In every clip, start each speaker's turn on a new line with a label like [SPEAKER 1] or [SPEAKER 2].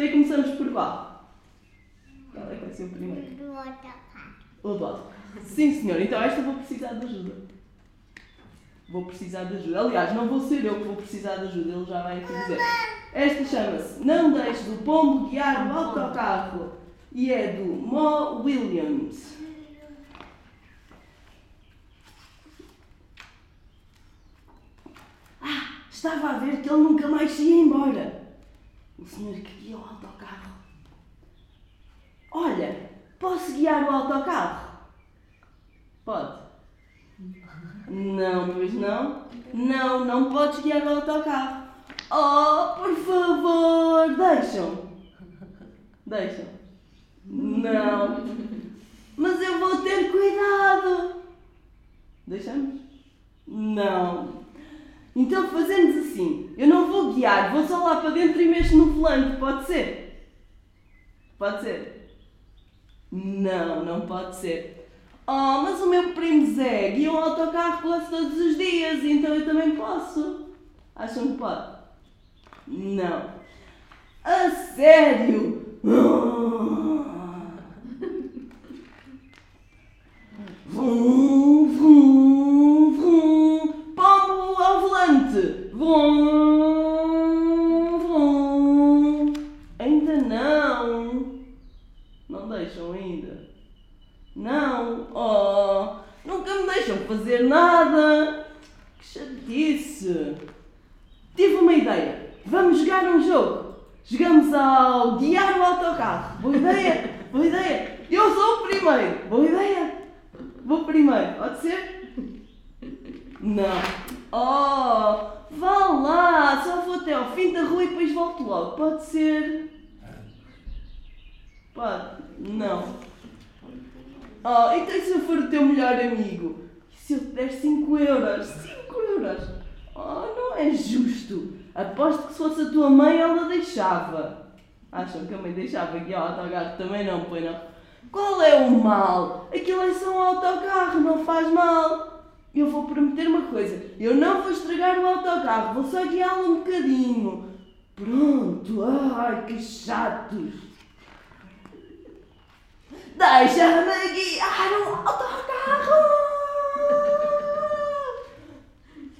[SPEAKER 1] Então aí começamos por qual? Qual é que vai ser o primeiro?
[SPEAKER 2] Do autocarro.
[SPEAKER 1] O do autocarro. Sim, senhor. Então esta vou precisar de ajuda. Vou precisar de ajuda. Aliás, não vou ser eu que vou precisar de ajuda, ele já vai aqui dizer. Esta chama-se Não Deixe do Pombo Guiar o Autocarro e é do Mo Williams. Ah, estava a ver que ele nunca mais se ia embora. O senhor que guia o autocarro. Olha, posso guiar o autocarro? Pode. Não, pois não. Não, não podes guiar o autocarro. Oh, por favor, deixam. Deixam. Não. Mas eu vou ter cuidado. Deixamos? Não. Então fazemos assim. Eu não vou guiar, vou só lá para dentro e mexo no volante. Pode ser? Pode ser? Não, não pode ser. Oh, mas o meu primo Zé guia um autocarro quase todos os dias, então eu também posso. Acham que pode? Não. A sério? Vrum, vrum, Vrum, vrum. Ainda não. Não deixam ainda. Não. Oh, nunca me deixam fazer nada. Que chatice. Tive uma ideia. Vamos jogar um jogo. Jogamos ao guiar o autocarro. Boa ideia? Boa ideia. Eu sou o primeiro. Boa ideia. Vou primeiro. Pode ser? Não. Oh, ao fim da rua e depois volto logo. Pode ser? Pode. Não. Oh, então e se eu for o teu melhor amigo? E se eu te der 5 euros? 5 euros? Oh, não é justo. Aposto que se fosse a tua mãe ela deixava. Acham que a mãe deixava guiar o autocarro? Também não, pois não. Qual é o mal? Aquilo é só um autocarro, não faz mal. Eu vou prometer uma coisa: eu não vou estragar o autocarro, vou só guiá-lo um bocadinho. Pronto, ai que chatos. Deixa-me guiar o autocarro!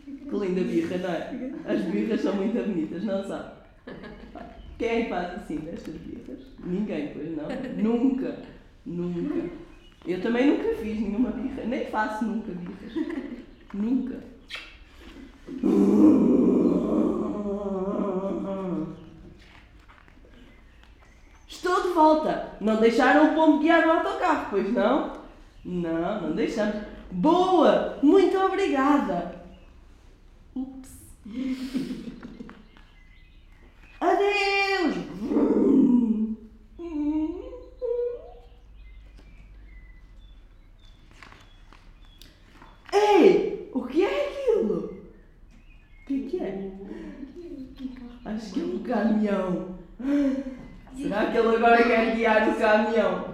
[SPEAKER 1] Que linda birra, não é? As birras são muito bonitas, não sabe? Quem é faz assim destas birras? Ninguém, pois não? Nunca, nunca. Eu também nunca fiz nenhuma birra, nem faço nunca birras. Nunca. Estou de volta. Não deixaram o pombo guiar o autocarro, pois não? Não, não deixamos. Boa! Muito obrigada. Ups. Adeus! Ei! O que é aquilo? O que que é? Acho que é um caminhão. Será que ele agora quer guiar o caminhão?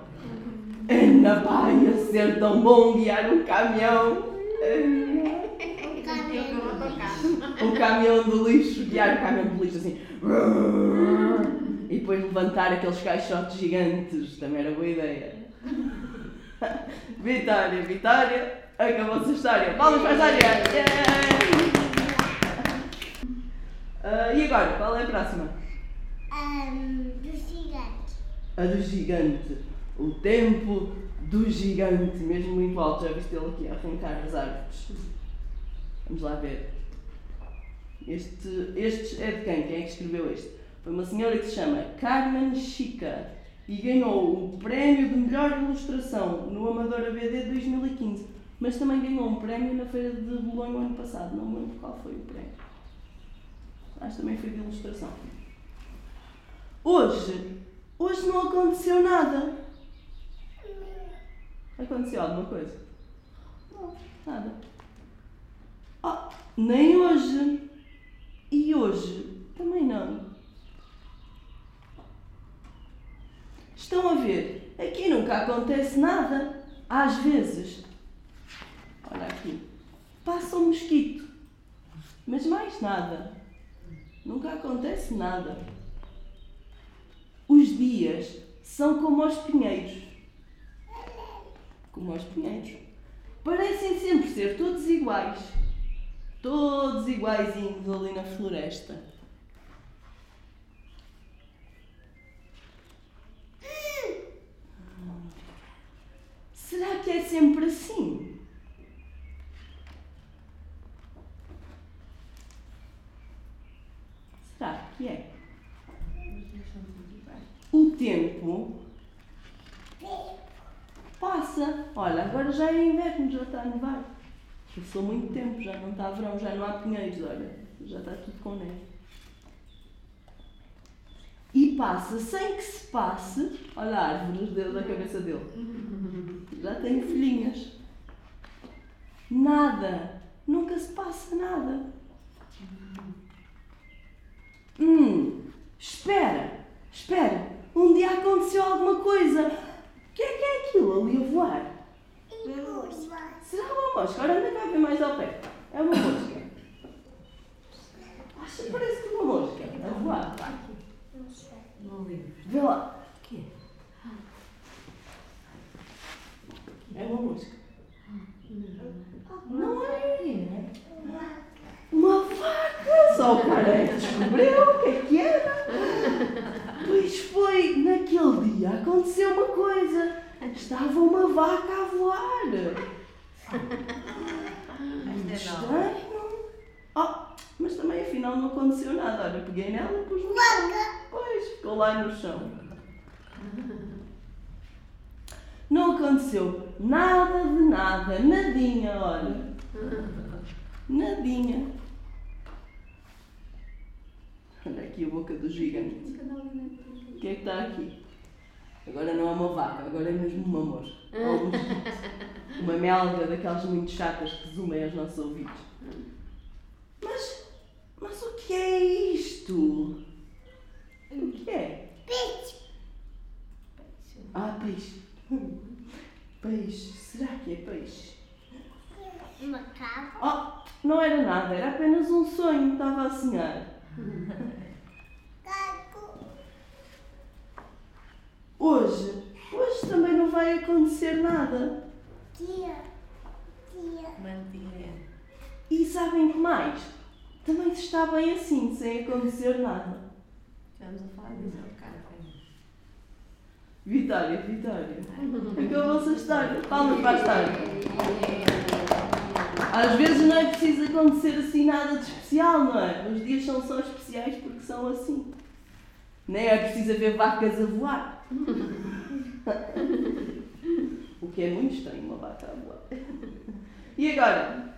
[SPEAKER 1] Ainda vai ser tão bom guiar um caminhão.
[SPEAKER 2] O caminho.
[SPEAKER 1] O caminhão do lixo, guiar o caminhão do lixo assim. E depois levantar aqueles caixotes gigantes. Também era boa ideia. Vitória, Vitória. Acabou-se a história. Palmas para a história. Yeah! Ah, e agora, qual é a próxima?
[SPEAKER 2] Um, do gigante.
[SPEAKER 1] A do gigante. O tempo do gigante. Mesmo muito alto. Já viste ele aqui a arrancar as árvores. Vamos lá ver. Este, este é de quem? Quem é que escreveu este? Foi uma senhora que se chama Carmen Chica e ganhou o prémio de melhor ilustração no Amador ABD 2015. Mas também ganhou um prémio na Feira de Bolonha no ano passado. Não me lembro qual foi o prémio. Acho que também foi de ilustração. Hoje, hoje não aconteceu nada. Aconteceu alguma coisa? Não, nada. Ah, nem hoje. E hoje também não. Estão a ver? Aqui nunca acontece nada. Às vezes. Olha aqui. Passa um mosquito. Mas mais nada. Nunca acontece nada. vitórias são como os pinheiros. Como os pinheiros. Parecem sempre ser todos iguais. Todos iguaizinhos ali na floresta. Será que é sempre assim? Será que é? O tempo passa. Olha, agora já é inverno, já está a nevar. Passou muito tempo, já não está verão, já não há pinheiros, olha. Já está tudo com neve. E passa sem que se passe. Olha a árvore dedos da cabeça dele. Já tem folhinhas. Nada. Nunca se passa nada. Hum, espera, espera. Um dia aconteceu alguma coisa. O que é que é aquilo ali a voar? Será uma mosca? Ora, anda cá ver mais ao pé. É uma mosca. Acha que parece que é uma mosca a voar.
[SPEAKER 2] Não sei.
[SPEAKER 3] Não lembro.
[SPEAKER 1] Vê lá.
[SPEAKER 3] O quê?
[SPEAKER 1] É uma mosca.
[SPEAKER 3] Não.
[SPEAKER 1] Não é? Uma vaca! Descobriu o que é que era. Pois foi, naquele dia aconteceu uma coisa. Estava uma vaca a voar. Muito estranho. Oh, mas também afinal não aconteceu nada. Olha, peguei nela e pus no chão. Pois, ficou lá no chão. Não aconteceu nada de nada, nadinha, olha. Nadinha. Olha aqui a boca do gigante. O que é que está aqui? Agora não é uma vaca, agora é mesmo uma mosca. Ou um. Uma melga daquelas muito chatas que zoomem aos nossos ouvidos. Mas, mas o que é isto? O que é?
[SPEAKER 2] Peixe.
[SPEAKER 1] Ah, peixe. Peixe. Será que é peixe?
[SPEAKER 2] Macaco.
[SPEAKER 1] Oh, não era nada, era apenas um sonho, estava a sonhar.
[SPEAKER 2] Gato.
[SPEAKER 1] Hoje, hoje também não vai acontecer nada.
[SPEAKER 2] Tia. Tia.
[SPEAKER 3] Mantinha.
[SPEAKER 1] E sabem que mais? Também se está bem assim, sem acontecer nada.
[SPEAKER 3] Estamos a falar disso ao bocado.
[SPEAKER 1] Vitória, Vitória. Acabou-se a história. Palmas para a história. Às vezes não é preciso acontecer assim nada de especial, não é? Os dias são só especiais porque são assim. Nem é preciso haver vacas a voar. O que é muito estranho, uma vaca a voar. E agora?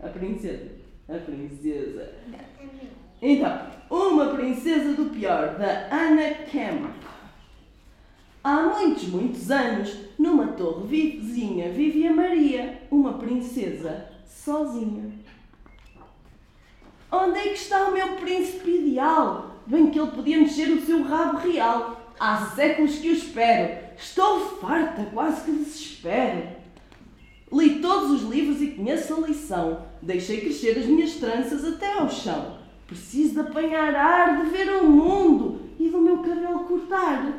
[SPEAKER 1] A princesa. A princesa. Então, uma princesa do pior, da Anna Kemp. Há muitos, muitos anos, numa torre vizinha vivia Maria, uma princesa sozinha. Onde é que está o meu príncipe ideal? Bem que ele podia mexer o seu rabo real. Há séculos que o espero. Estou farta, quase que desespero. Li todos os livros e conheço a lição. Deixei crescer as minhas tranças até ao chão. Preciso de apanhar ar, de ver o mundo e do meu cabelo cortar.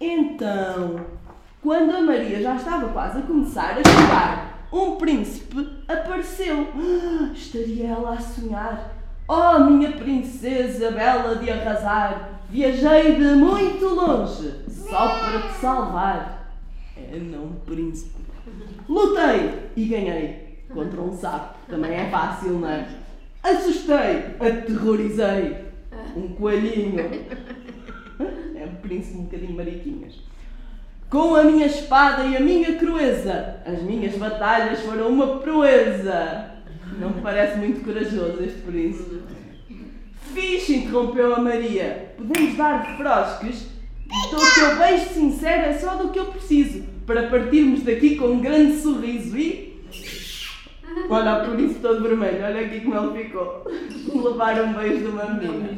[SPEAKER 1] Então, quando a Maria já estava quase a começar a chorar, um príncipe apareceu. Ah, estaria ela a sonhar. Oh, minha princesa bela de arrasar, viajei de muito longe só para te salvar. É não, príncipe. Lutei e ganhei contra um sapo. Também é fácil, não é? Assustei, aterrorizei um coelhinho. É um príncipe um bocadinho mariquinhas. Com a minha espada e a minha crueza, as minhas batalhas foram uma proeza. Não me parece muito corajoso este príncipe. Fixe, interrompeu a Maria. Podemos dar frosques? Do teu beijo sincero é só do que eu preciso para partirmos daqui com um grande sorriso e. Olha o príncipe todo vermelho, olha aqui como ele ficou. Levar um beijo de uma menina.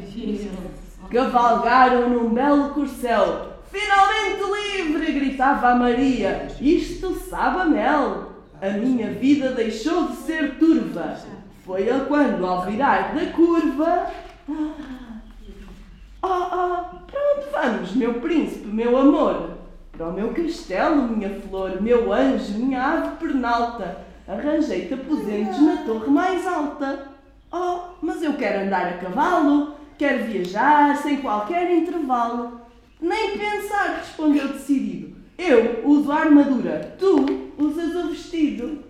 [SPEAKER 1] Cavalgaram num belo corcel. Finalmente livre! gritava a Maria. Isto sabe a mel. A minha vida deixou de ser turva. Foi a quando, ao virar da curva. Oh, oh, meu príncipe, meu amor. Para o meu castelo, minha flor, meu anjo, minha ave pernalta. Arranjei-te aposentos na torre mais alta. Oh, mas eu quero andar a cavalo, quero viajar sem qualquer intervalo. Nem pensar, respondeu decidido. Eu uso a armadura, tu usas o vestido.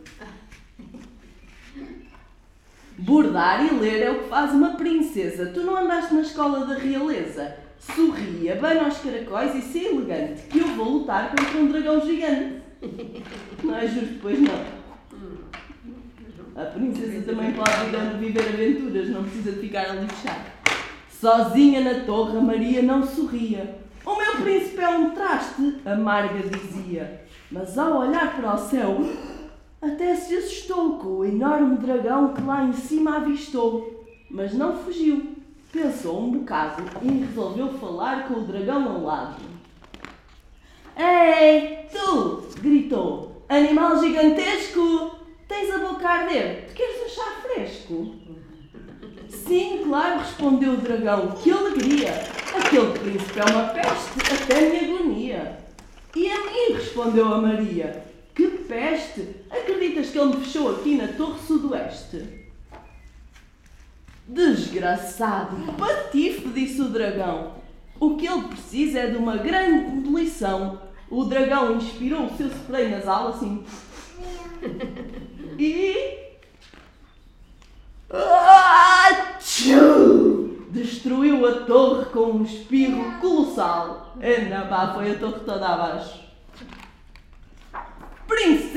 [SPEAKER 1] Bordar e ler é o que faz uma princesa. Tu não andaste na escola da realeza? Sorria, bem aos caracóis e ser elegante, que eu vou lutar contra um dragão gigante. Não é justo, pois não. A princesa também pode viver aventuras, não precisa de ficar ali fechada. Sozinha na torre, Maria não sorria. O meu príncipe é um traste, a Marga dizia. Mas ao olhar para o céu, até se assustou com o enorme dragão que lá em cima avistou. Mas não fugiu. Pensou um bocado e resolveu falar com o dragão ao lado. Ei, tu! gritou. Animal gigantesco! Tens a boca a arder. Queres um chá fresco? Sim, claro, respondeu o dragão. Que alegria! Aquele príncipe é uma peste, até me agonia. E a mim, respondeu a Maria. Que peste! Acreditas que ele me fechou aqui na Torre Sudoeste? Desgraçado, patife, disse o dragão. O que ele precisa é de uma grande lição. O dragão inspirou o seu spray nasal assim. E. Atchoo! Destruiu a torre com um espirro colossal. Anda, pá, foi a torre toda abaixo.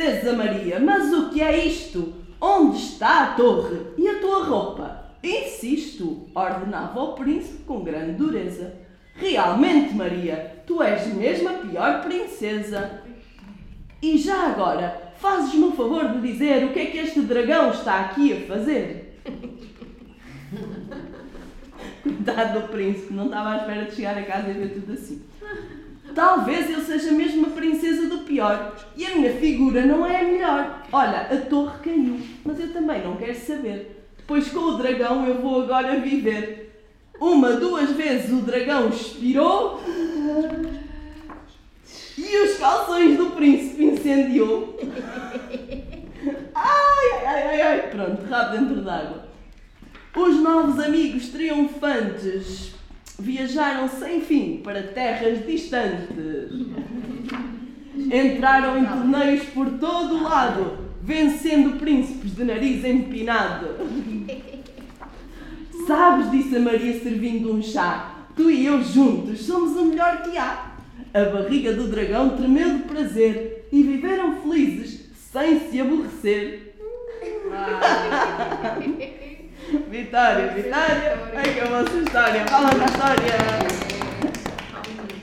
[SPEAKER 1] Princesa Maria, mas o que é isto? Onde está a torre e a tua roupa? Insisto, ordenava o príncipe com grande dureza. Realmente, Maria, tu és mesmo a pior princesa. E já agora, fazes-me o favor de dizer o que é que este dragão está aqui a fazer? Coitado do príncipe, não estava à espera de chegar a casa e ver tudo assim. Talvez eu seja mesmo a princesa do pior e a minha figura não é a melhor. Olha, a torre caiu, mas eu também não quero saber, pois com o dragão eu vou agora viver. Uma, duas vezes o dragão expirou e os calções do príncipe incendiou. Ai, ai, ai, ai, pronto, rabo dentro d'água. Os novos amigos triunfantes viajaram sem fim para terras distantes. Entraram em torneios por todo o lado, vencendo príncipes de nariz empinado. Sabes, disse a Maria servindo um chá, tu e eu juntos somos o melhor que há. A barriga do dragão tremeu de prazer e viveram felizes sem se aborrecer. Vitória, Vitória, é a vossa história, fala da história.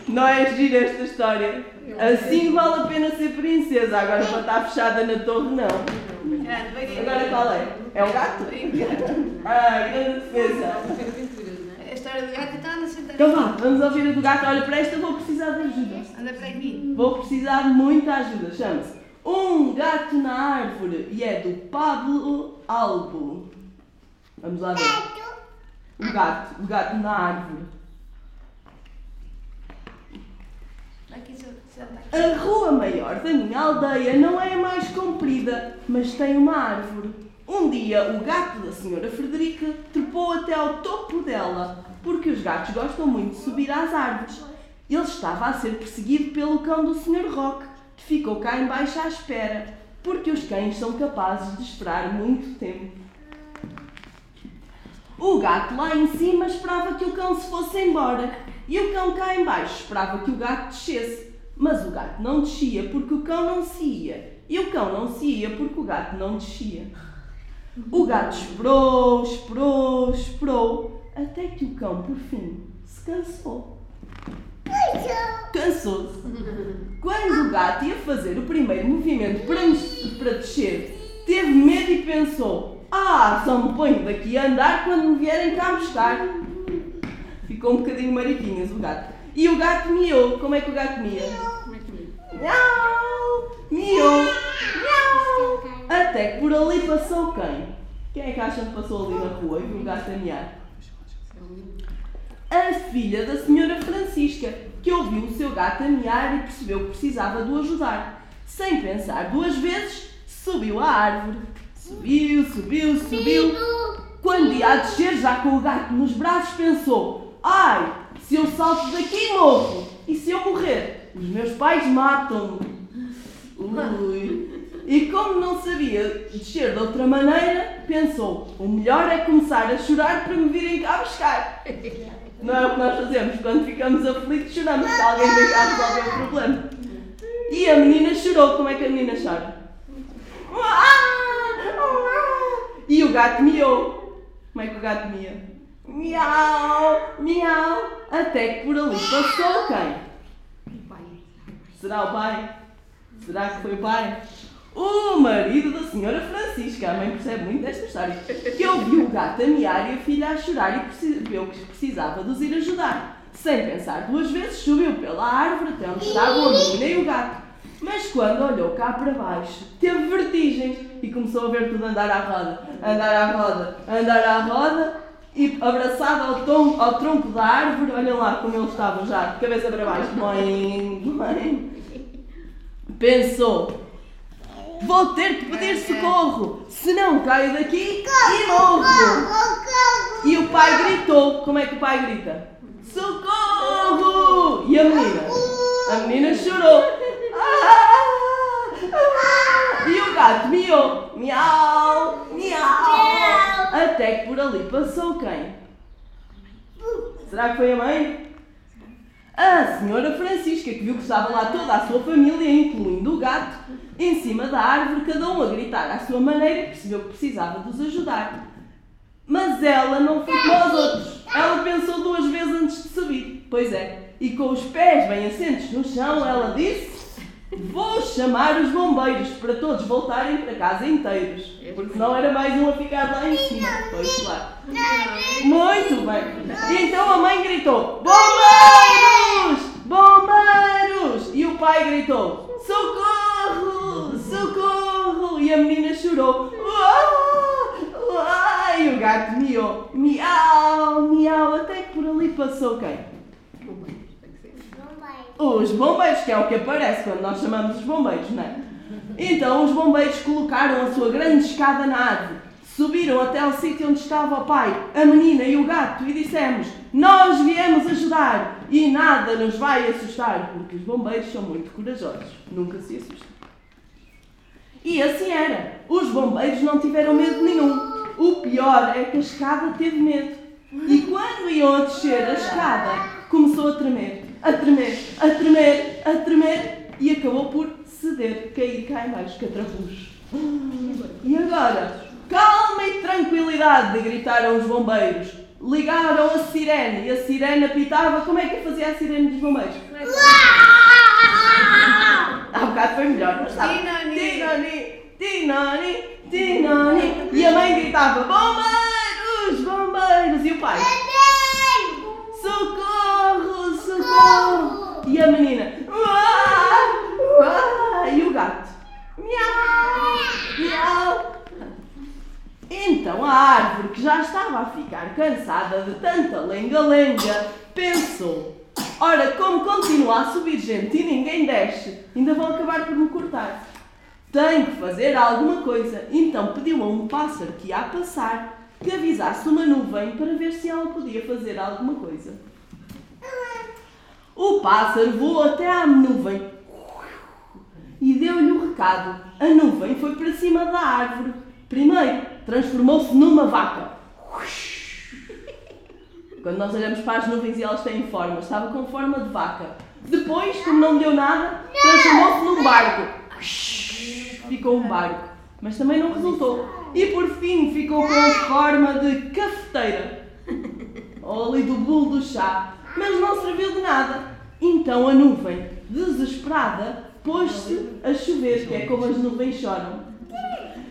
[SPEAKER 1] Não é gira esta história. Assim vale a pena ser princesa, agora para estar fechada na torre não. Agora qual é? É um gato? Ah, grande defesa.
[SPEAKER 3] A história do gato está na sentada.
[SPEAKER 1] Então vá, vamos ouvir a do gato. Olha, para esta vou precisar de ajuda.
[SPEAKER 3] Anda para aqui.
[SPEAKER 1] Vou precisar de muita ajuda. Chama-se Um Gato na Árvore e é do Pablo Albo. Vamos lá ver. O gato, o gato na árvore. A rua maior da minha aldeia não é a mais comprida, mas tem uma árvore. Um dia o gato da senhora Frederica trepou até ao topo dela, porque os gatos gostam muito de subir às árvores. Ele estava a ser perseguido pelo cão do Sr. Roque, que ficou cá embaixo à espera, porque os cães são capazes de esperar muito tempo. O gato lá em cima esperava que o cão se fosse embora e o cão cá embaixo esperava que o gato descesse. Mas o gato não descia porque o cão não se ia e o cão não se ia porque o gato não descia. O gato esperou, esperou, esperou até que o cão por fim se cansou. Cansou-se. Quando o gato ia fazer o primeiro movimento para, para descer, teve medo e pensou: Ah, só me ponho daqui a andar quando me vierem cá buscar. Ficou um bocadinho mariquinhas o gato. E o gato miou. Como é que o gato mia? Miau! Miou! Miau! Até que por ali passou quem? Quem é que acham que passou ali na rua e viu o gato a miar? A filha da senhora Francisca, que ouviu o seu gato a miar e percebeu que precisava de o ajudar. Sem pensar duas vezes, subiu à árvore. Subiu, subiu, subiu. Quando ia a descer, já com o gato nos braços, pensou: Ai, se eu salto daqui, morro. E se eu morrer, os meus pais matam-me. Ui. E como não sabia descer de outra maneira, pensou: o melhor é começar a chorar para me virem cá buscar. Não é o que nós fazemos quando ficamos aflitos, choramos que alguém vem cá resolver o problema. E a menina chorou. Como é que a menina chora? E o gato miou. Como é que o gato mia? Miau, miau. Até que por ali passou quem?
[SPEAKER 3] Pai.
[SPEAKER 1] Será o pai? Será que foi o pai? O marido da senhora Francisca, a mãe percebe muito desta história, que ouviu o gato a miar e a filha a chorar e percebeu que precisava de os ir ajudar. Sem pensar duas vezes, subiu pela árvore até onde estavam a menina e o gato. Mas quando olhou cá para baixo, teve vertigens e começou a ver tudo andar à roda, andar à roda, andar à roda e abraçado ao, tom, ao tronco da árvore, olhem lá como eles estavam já, de cabeça para baixo, mãe, mãe. Pensou, vou ter que pedir socorro, senão caio daqui e morro. E o pai gritou, como é que o pai grita? Socorro! E a menina? A menina chorou. E o gato miou, miau, miau. Até que por ali passou quem? Será que foi a mãe? A senhora Francisca, que viu que estava lá toda a sua família, incluindo o gato, em cima da árvore, cada um a gritar à sua maneira, percebeu que precisava de os ajudar. Mas ela não foi como os outros. Ela pensou duas vezes antes de subir. Pois é. E com os pés bem assentos no chão, ela disse: Vou chamar os bombeiros para todos voltarem para casa inteiros. Porque senão era mais um a ficar lá em cima. Pois claro. Muito bem. Então a mãe gritou: Bombeiros! Bombeiros! E o pai gritou: Socorro! Socorro! E a menina chorou: Uau! Uau! E o gato miou: Miau! Miau! Até que por ali passou quem? Os bombeiros, que é o que aparece quando nós chamamos os bombeiros, não é? Então os bombeiros colocaram a sua grande escada na árvore, subiram até ao sítio onde estava o pai, a menina e o gato e dissemos: Nós viemos ajudar e nada nos vai assustar, porque os bombeiros são muito corajosos, nunca se assustam. E assim era. Os bombeiros não tiveram medo nenhum. O pior é que a escada teve medo. E quando iam a descer a escada, começou a tremer, a tremer, a tremer, a tremer e acabou por ceder, cair cá embaixo, catrafuz. E agora? Calma e tranquilidade, gritaram os bombeiros. Ligaram a sirene e a sirene apitava. Como é que fazia a sirene dos bombeiros? Há bocado foi melhor, mas estava.
[SPEAKER 3] Tinani.
[SPEAKER 1] Tinani, tinani, tinani. E a mãe gritava: Bombeiros, bombeiros! E o pai? Socorro, socorro! E a menina? Uá! E o gato? Miau, miau! Então a árvore, que já estava a ficar cansada de tanta lenga-lenga, pensou: Ora, como continua a subir gente e ninguém desce, ainda vão acabar por me cortar. Tenho que fazer alguma coisa. Então pediu a um pássaro que ia a passar que avisasse uma nuvem para ver se ela podia fazer alguma coisa. O pássaro voou até à nuvem e deu-lhe o recado. A nuvem foi para cima da árvore. Primeiro, transformou-se numa vaca. Quando nós olhamos para as nuvens e elas têm forma, estava com forma de vaca. Depois, como não deu nada, transformou-se num barco. Ficou um barco. Mas também não resultou. E por fim ficou com forma de cafeteira. Ali do bolo do chá. Mas não serviu de nada. Então a nuvem, desesperada, pôs-se a chover, que é como as nuvens choram.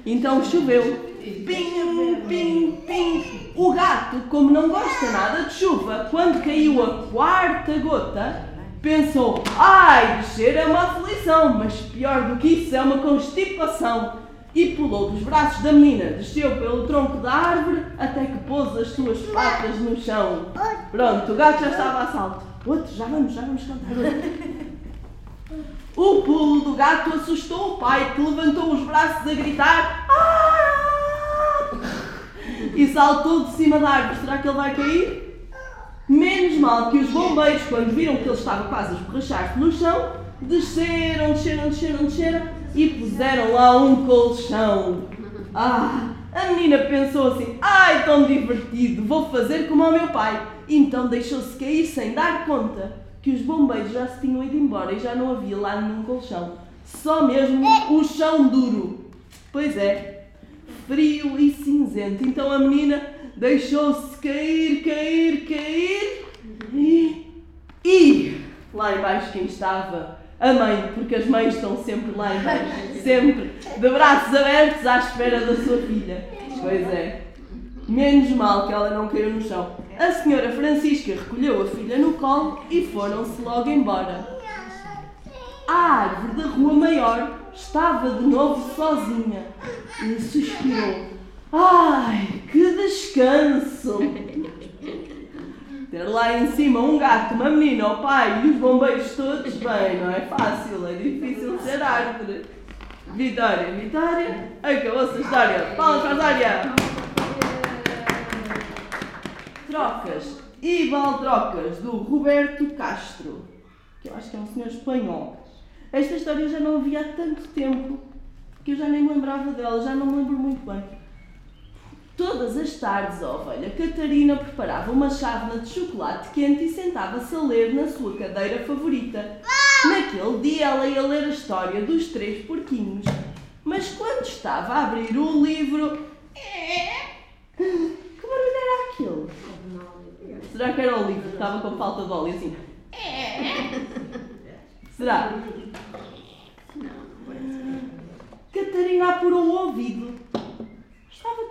[SPEAKER 1] Então choveu. Pim, pim, pim. O gato, como não gosta nada de chuva, quando caiu a quarta gota, pensou: ai, é uma aflição, mas pior do que isso é uma constipação. E pulou dos braços da menina, desceu pelo tronco da árvore até que pôs as suas patas no chão. Pronto, o gato já estava a salto. Outro, já vamos, já vamos cantar outro. O pulo do gato assustou o pai, que levantou os braços a gritar "Ah!" e saltou de cima da árvore. Será que ele vai cair? Menos mal que os bombeiros, quando viram que ele estava quase a esborrachar-se no chão, desceram, desceram, desceram, desceram e puseram lá um colchão. Ah, a menina pensou assim: ai, tão divertido, vou fazer como ao meu pai. Então deixou-se cair sem dar conta que os bombeiros já se tinham ido embora e já não havia lá nenhum colchão. Só mesmo o chão duro. Pois é, frio e cinzento. Então a menina deixou-se cair, cair, cair e, e lá embaixo quem estava? A mãe, porque as mães estão sempre lá embaixo, sempre de braços abertos à espera da sua filha. Pois é. Menos mal que ela não caiu no chão. A senhora Francisca recolheu a filha no colo e foram-se logo embora. A árvore da rua maior estava de novo sozinha e suspirou. Ai, que descanso! Ter lá em cima um gato, uma menina, o pai e os bombeiros todos, bem, não é fácil, é difícil ser árvore. Vitória, Vitória, acabou-se a história. Palmas para a Vitória! Trocas e Baldrocas, do Roberto Castro, que eu acho que é um senhor espanhol. Esta história eu já não vi há tanto tempo que eu já nem me lembrava dela, já não me lembro muito bem. Todas as tardes, a ovelha Catarina preparava uma chávena de chocolate quente e sentava-se a ler na sua cadeira favorita. Naquele dia ela ia ler a história dos três porquinhos. Mas quando estava a abrir o livro. Que barulho era aquele? Será que era o livro que estava com falta de óleo assim? Será? Catarina apurou o ouvido.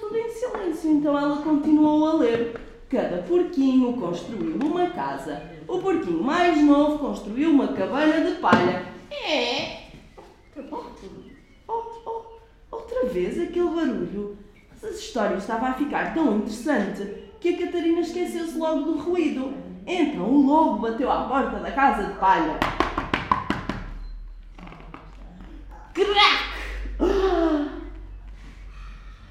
[SPEAKER 1] Tudo em silêncio, então ela continuou a ler. Cada porquinho construiu uma casa. O porquinho mais novo construiu uma cabana de palha. É. Oh, oh, oh, outra vez aquele barulho. Essa história estava a ficar tão interessante que a Catarina esqueceu-se logo do ruído. Então o lobo bateu à porta da casa de palha. Crack! Ah!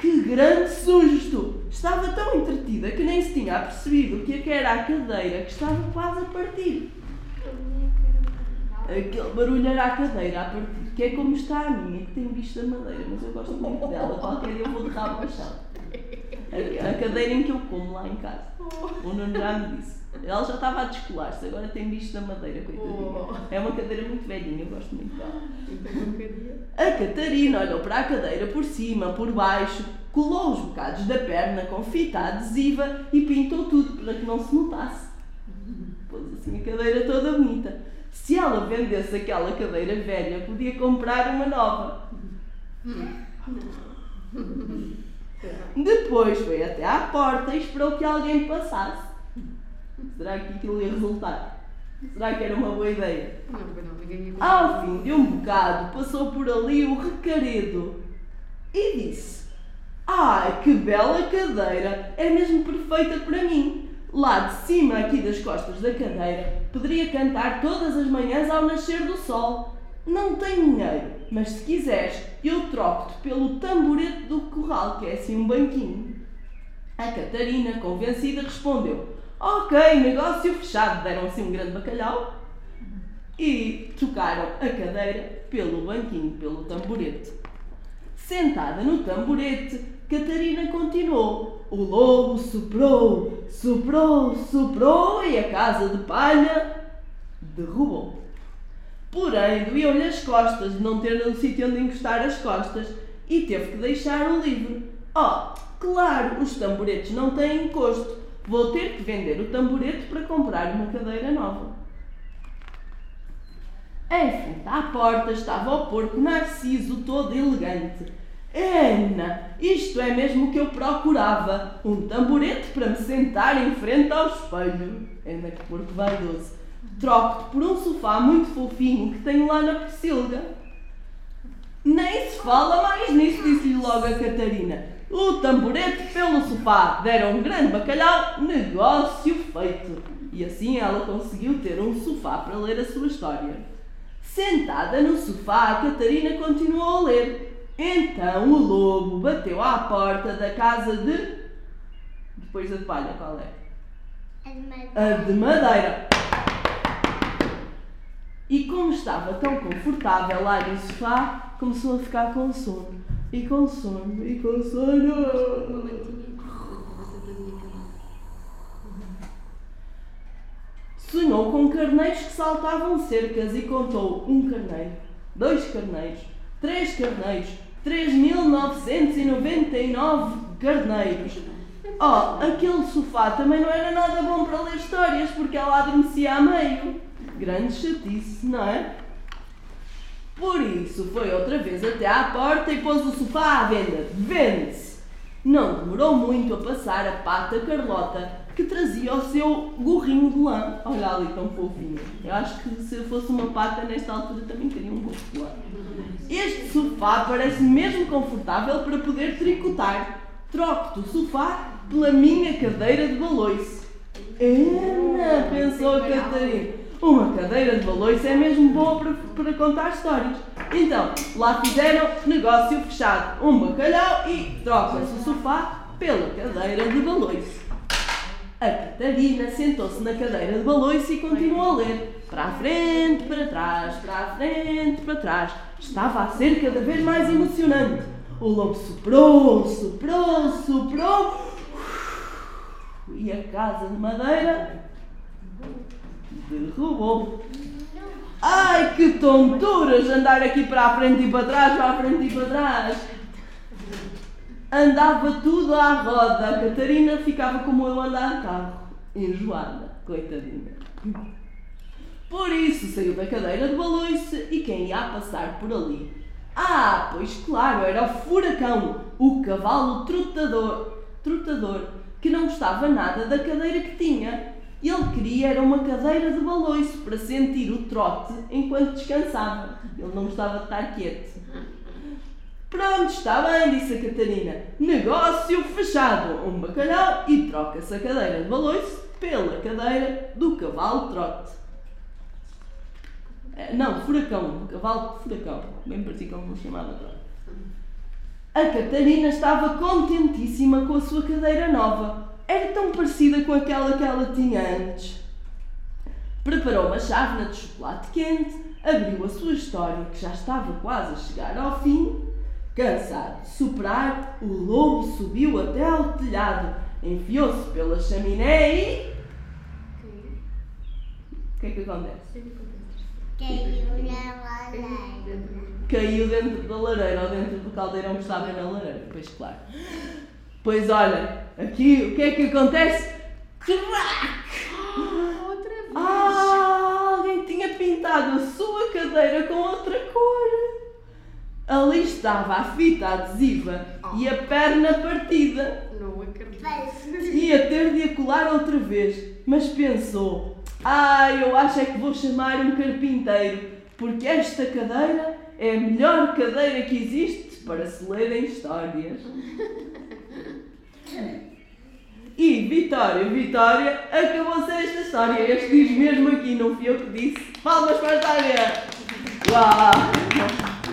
[SPEAKER 1] Que grande susto! Estava tão entretida que nem se tinha apercebido que era a cadeira que estava quase a partir. Aquele barulho era a cadeira a partir, que é como está a minha, que tem bicho da madeira, mas eu gosto muito dela. Qualquer dia eu vou de rabo ao chão. A, a cadeira em que eu como lá em casa. O Nuno já me disse. Ela já estava a descolar-se, agora tem bicho da madeira, coitadinha. É uma cadeira muito velhinha, eu gosto muito dela. A Catarina olhou para a cadeira por cima, por baixo, colou os bocados da perna com fita adesiva e pintou tudo para que não se notasse. Pôs assim a cadeira toda bonita. Se ela vendesse aquela cadeira velha, podia comprar uma nova. Depois foi até à porta e esperou que alguém passasse. Será que aquilo ia resultar? Será que era uma boa ideia? Ao fim de um bocado, passou por ali o recaredo e disse: Ai, que bela cadeira! É mesmo perfeita para mim. Lá de cima, aqui das costas da cadeira, poderia cantar todas as manhãs ao nascer do sol. Não tenho dinheiro, mas se quiseres, eu troco-te pelo tamborete do corral, que é assim um banquinho. A Catarina, convencida, respondeu: Ok, negócio fechado. Deram assim um grande bacalhau e trocaram a cadeira pelo banquinho, pelo tamborete. Sentada no tamborete, Catarina continuou. O lobo soprou, soprou, soprou e a casa de palha derrubou. Porém, doíam-lhe as costas de não ter um sítio onde encostar as costas e teve que deixar o livro. Oh, claro, os tamboretes não têm encosto. Vou ter que vender o tamborete para comprar uma cadeira nova. Em frente à porta estava o porco Narciso, todo elegante. Ana, isto é mesmo o que eu procurava. Um tamborete para me sentar em frente ao espelho. Ana, que porco vaidoso. Troco-te por um sofá muito fofinho que tenho lá na Pocilga. Nem se fala mais nisso, disse-lhe logo a Catarina. O tamborete pelo sofá deram um grande bacalhau, negócio feito. E assim ela conseguiu ter um sofá para ler a sua história. Sentada no sofá, a Catarina continuou a ler. Então o lobo bateu à porta da casa de. Depois da de palha, qual é? A de madeira. E como estava tão confortável lá no sofá, começou a ficar com sono. E com sono, e com sono. Sonhou com carneiros que saltavam cercas e contou um carneiro, dois carneiros, três carneiros, 3.999 carneiros. Oh, aquele sofá também não era nada bom para ler histórias porque ela adormecia a meio. Grande chatice, não é? Por isso foi outra vez até à porta e pôs o sofá à venda. Vende-se! Não demorou muito a passar a pata Carlota, que trazia o seu gorrinho de lã. Olha ali, tão fofinho. Eu acho que se fosse uma pata nesta altura também teria um gorro de lã. Este sofá parece mesmo confortável para poder tricotar. Troco-te o sofá pela minha cadeira de baloiço. Ana, pensou a Catarina. Uma cadeira de baloiço é mesmo boa para, para contar histórias. Então, lá fizeram negócio fechado. Um bacalhau e troca-se o sofá pela cadeira de baloiço. A Catarina sentou-se na cadeira de baloiço e continuou a ler. Para a frente, para trás, para a frente, para trás. Estava a ser cada vez mais emocionante. O lobo soprou, soprou, soprou. E a casa de madeira derrubou. Ai, que tonturas andar aqui para a frente e para trás, para a frente e para trás. Andava tudo à roda. A Catarina ficava como eu andar carro, enjoada, coitadinha. Por isso saiu da cadeira de baloiço e quem ia passar por ali? Ah, pois claro, era o furacão, o cavalo trotador, trotador, que não gostava nada da cadeira que tinha. Ele queria era uma cadeira de baloiço para sentir o trote enquanto descansava. Ele não gostava de estar quieto. Pronto, está bem, disse a Catarina. Negócio fechado. Um bacalhau e troca-se a cadeira de baloiço pela cadeira do cavalo trote. Eh, Não, furacão. Cavalo de furacão. Bem parecia como não chamava trote. A Catarina estava contentíssima com a sua cadeira nova. Era tão parecida com aquela que ela tinha antes. Preparou uma chávena de chocolate quente, abriu a sua história, que já estava quase a chegar ao fim. Cansado de soprar, o lobo subiu até ao telhado, enfiou-se pela chaminé e. O que é que acontece?
[SPEAKER 2] Caiu na lareira.
[SPEAKER 1] Caiu dentro da lareira ou dentro do caldeirão que estava na lareira. Pois claro. Pois olha, aqui o que é que acontece? Crack!
[SPEAKER 3] Outra vez.
[SPEAKER 1] Ah, alguém tinha pintado a sua cadeira com outra cor. Ali estava a fita adesiva e a perna partida.
[SPEAKER 3] Não acredito.
[SPEAKER 1] Ia ter de a colar outra vez, mas pensou: Ah, eu acho é que vou chamar um carpinteiro, porque esta cadeira é a melhor cadeira que existe para se lerem histórias. E Vitória, Vitória, acabou-se esta história. Este diz mesmo aqui, não fui eu que disse. Palmas para a história! Uau!